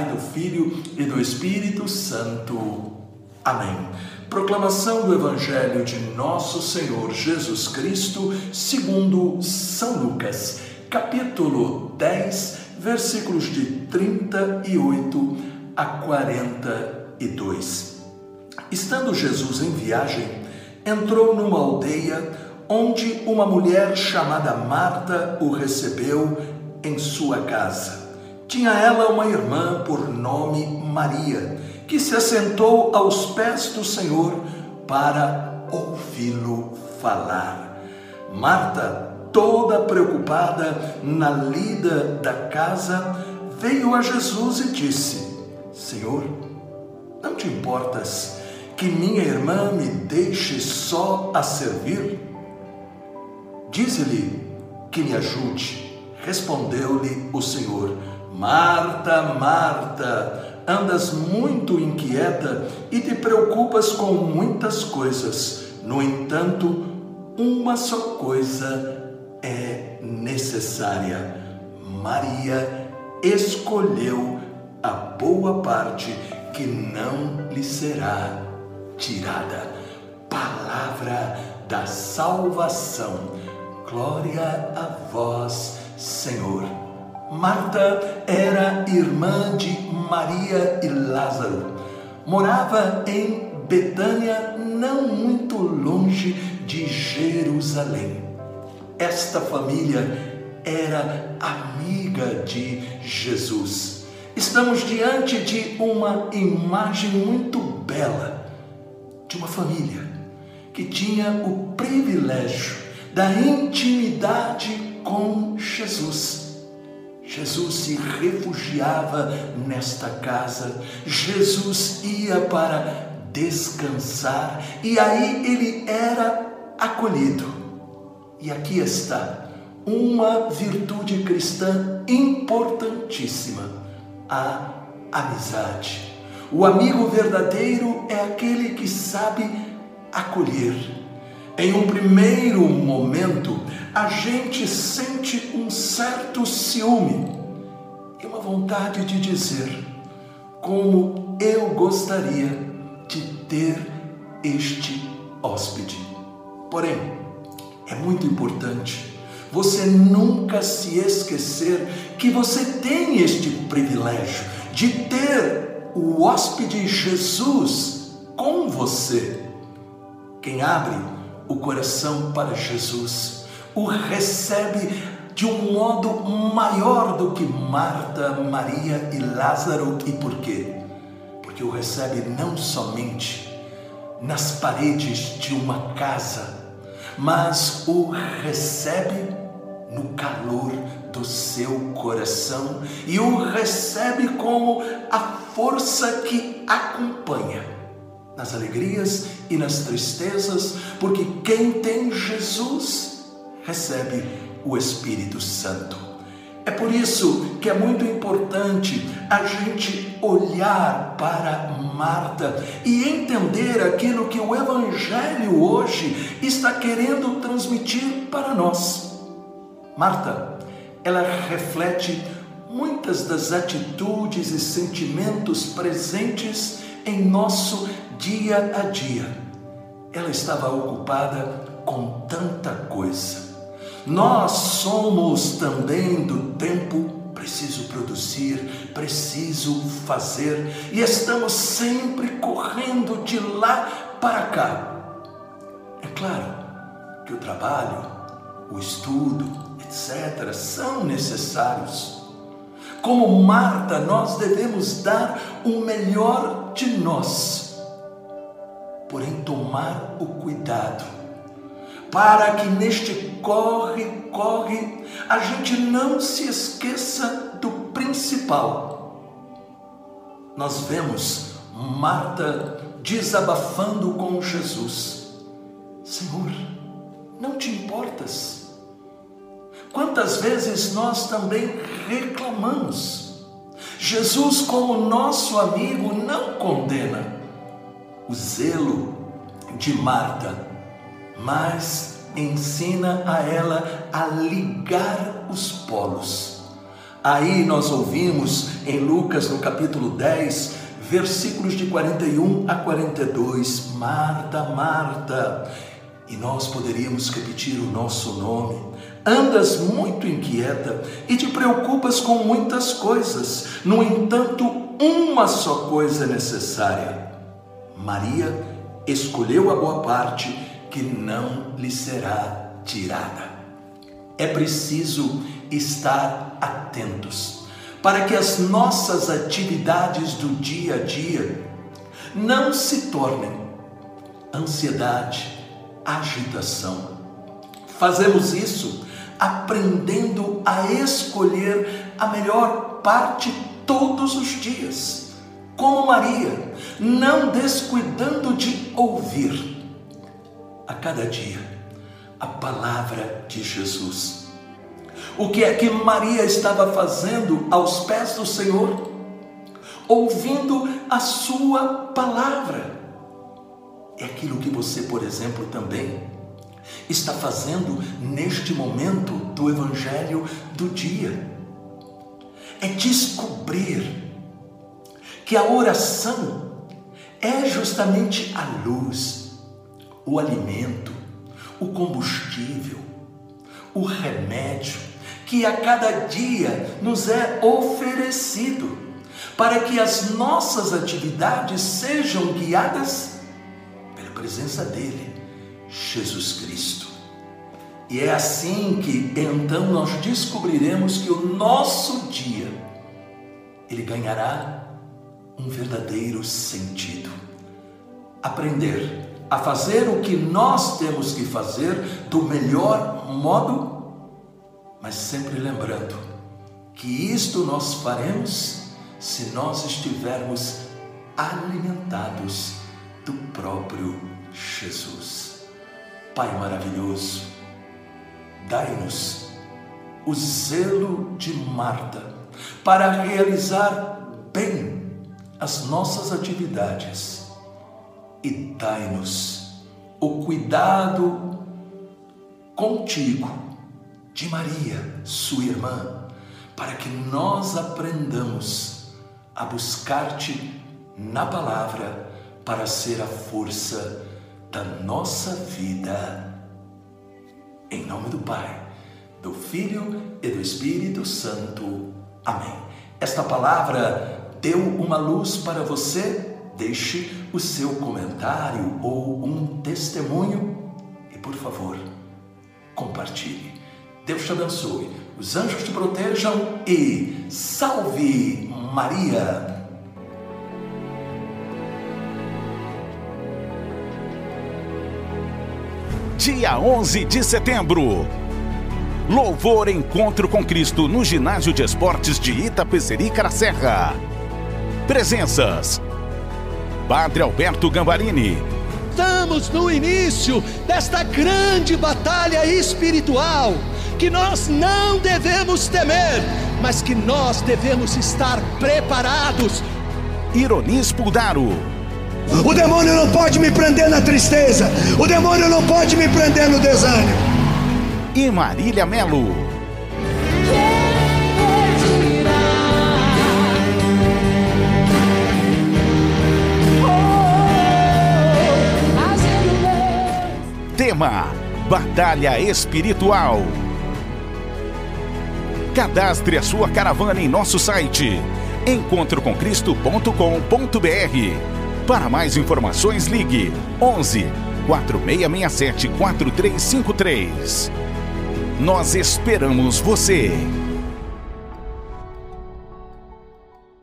Pai, do Filho e do Espírito Santo. Amém. Proclamação do Evangelho de Nosso Senhor Jesus Cristo, segundo São Lucas, capítulo 10, versículos de 38 a 42. Estando Jesus em viagem, entrou numa aldeia onde uma mulher chamada Marta o recebeu em sua casa. Tinha ela uma irmã por nome Maria, que se assentou aos pés do Senhor para ouvi-lo falar. Marta, toda preocupada na lida da casa, veio a Jesus e disse: Senhor, não te importas que minha irmã me deixe só a servir? Dize-lhe que me ajude. Respondeu-lhe o Senhor: Marta, Marta, andas muito inquieta e te preocupas com muitas coisas. No entanto, uma só coisa é necessária. Maria escolheu a boa parte que não lhe será tirada. Palavra da salvação. Glória a vós, Senhor. Marta era irmã de Maria e Lázaro. Morava em Betânia, não muito longe de Jerusalém. Esta família era amiga de Jesus. Estamos diante de uma imagem muito bela de uma família que tinha o privilégio da intimidade com Jesus Jesus se refugiava nesta casa, Jesus ia para descansar e aí ele era acolhido. E aqui está uma virtude cristã importantíssima: a amizade. O amigo verdadeiro é aquele que sabe acolher. Em um primeiro momento, a gente sente um certo ciúme e uma vontade de dizer como eu gostaria de ter este hóspede. Porém, é muito importante você nunca se esquecer que você tem este privilégio de ter o hóspede Jesus com você. Quem abre o coração para Jesus o recebe de um modo maior do que Marta, Maria e Lázaro. E por quê? Porque o recebe não somente nas paredes de uma casa, mas o recebe no calor do seu coração e o recebe como a força que acompanha nas alegrias e nas tristezas, porque quem tem Jesus recebe o Espírito Santo. É por isso que é muito importante a gente olhar para Marta e entender aquilo que o Evangelho hoje está querendo transmitir para nós. Marta, ela reflete muitas das atitudes e sentimentos presentes em nosso dia a dia. Ela estava ocupada com tanta coisa nós somos também do tempo preciso produzir, preciso fazer e estamos sempre correndo de lá para cá. É claro que o trabalho, o estudo, etc., são necessários. Como Marta, nós devemos dar o melhor de nós, porém, tomar o cuidado para que neste corre, corre, a gente não se esqueça do principal. Nós vemos Marta desabafando com Jesus: Senhor, não te importas? Quantas vezes nós também reclamamos? Jesus, como nosso amigo, não condena o zelo de Marta mas ensina a ela a ligar os polos, Aí nós ouvimos em Lucas, no capítulo 10, versículos de 41 a 42, Marta, Marta. E nós poderíamos repetir o nosso nome. Andas muito inquieta e te preocupas com muitas coisas. No entanto, uma só coisa é necessária. Maria escolheu a boa parte que não lhe será tirada. É preciso estar atentos para que as nossas atividades do dia a dia não se tornem ansiedade, agitação. Fazemos isso aprendendo a escolher a melhor parte todos os dias, como Maria, não descuidando de ouvir a cada dia a palavra de Jesus. O que é que Maria estava fazendo aos pés do Senhor? Ouvindo a sua palavra. É aquilo que você, por exemplo, também está fazendo neste momento do Evangelho do dia. É descobrir que a oração é justamente a luz, o alimento, o combustível, o remédio que a cada dia nos é oferecido para que as nossas atividades sejam guiadas presença dele Jesus Cristo. E é assim que então nós descobriremos que o nosso dia ele ganhará um verdadeiro sentido. Aprender a fazer o que nós temos que fazer do melhor modo, mas sempre lembrando que isto nós faremos se nós estivermos alimentados do próprio Jesus. Pai maravilhoso, dai-nos o zelo de Marta para realizar bem as nossas atividades e dai-nos o cuidado contigo de Maria, sua irmã, para que nós aprendamos a buscar-te na palavra para ser a força da nossa vida. Em nome do Pai, do Filho e do Espírito Santo. Amém. Esta palavra deu uma luz para você? Deixe o seu comentário ou um testemunho e, por favor, compartilhe. Deus te abençoe, os anjos te protejam e salve Maria! Dia 11 de setembro. Louvor Encontro com Cristo no Ginásio de Esportes de Itapecerica da Serra. Presenças: Padre Alberto Gambarini. Estamos no início desta grande batalha espiritual que nós não devemos temer, mas que nós devemos estar preparados. Ironis Puldaro. O demônio não pode me prender na tristeza. O demônio não pode me prender no desânimo. E Marília Melo. Tema: Batalha Espiritual. Cadastre a sua caravana em nosso site encontrocomcristo.com.br para mais informações, ligue 11 4667 4353. Nós esperamos você.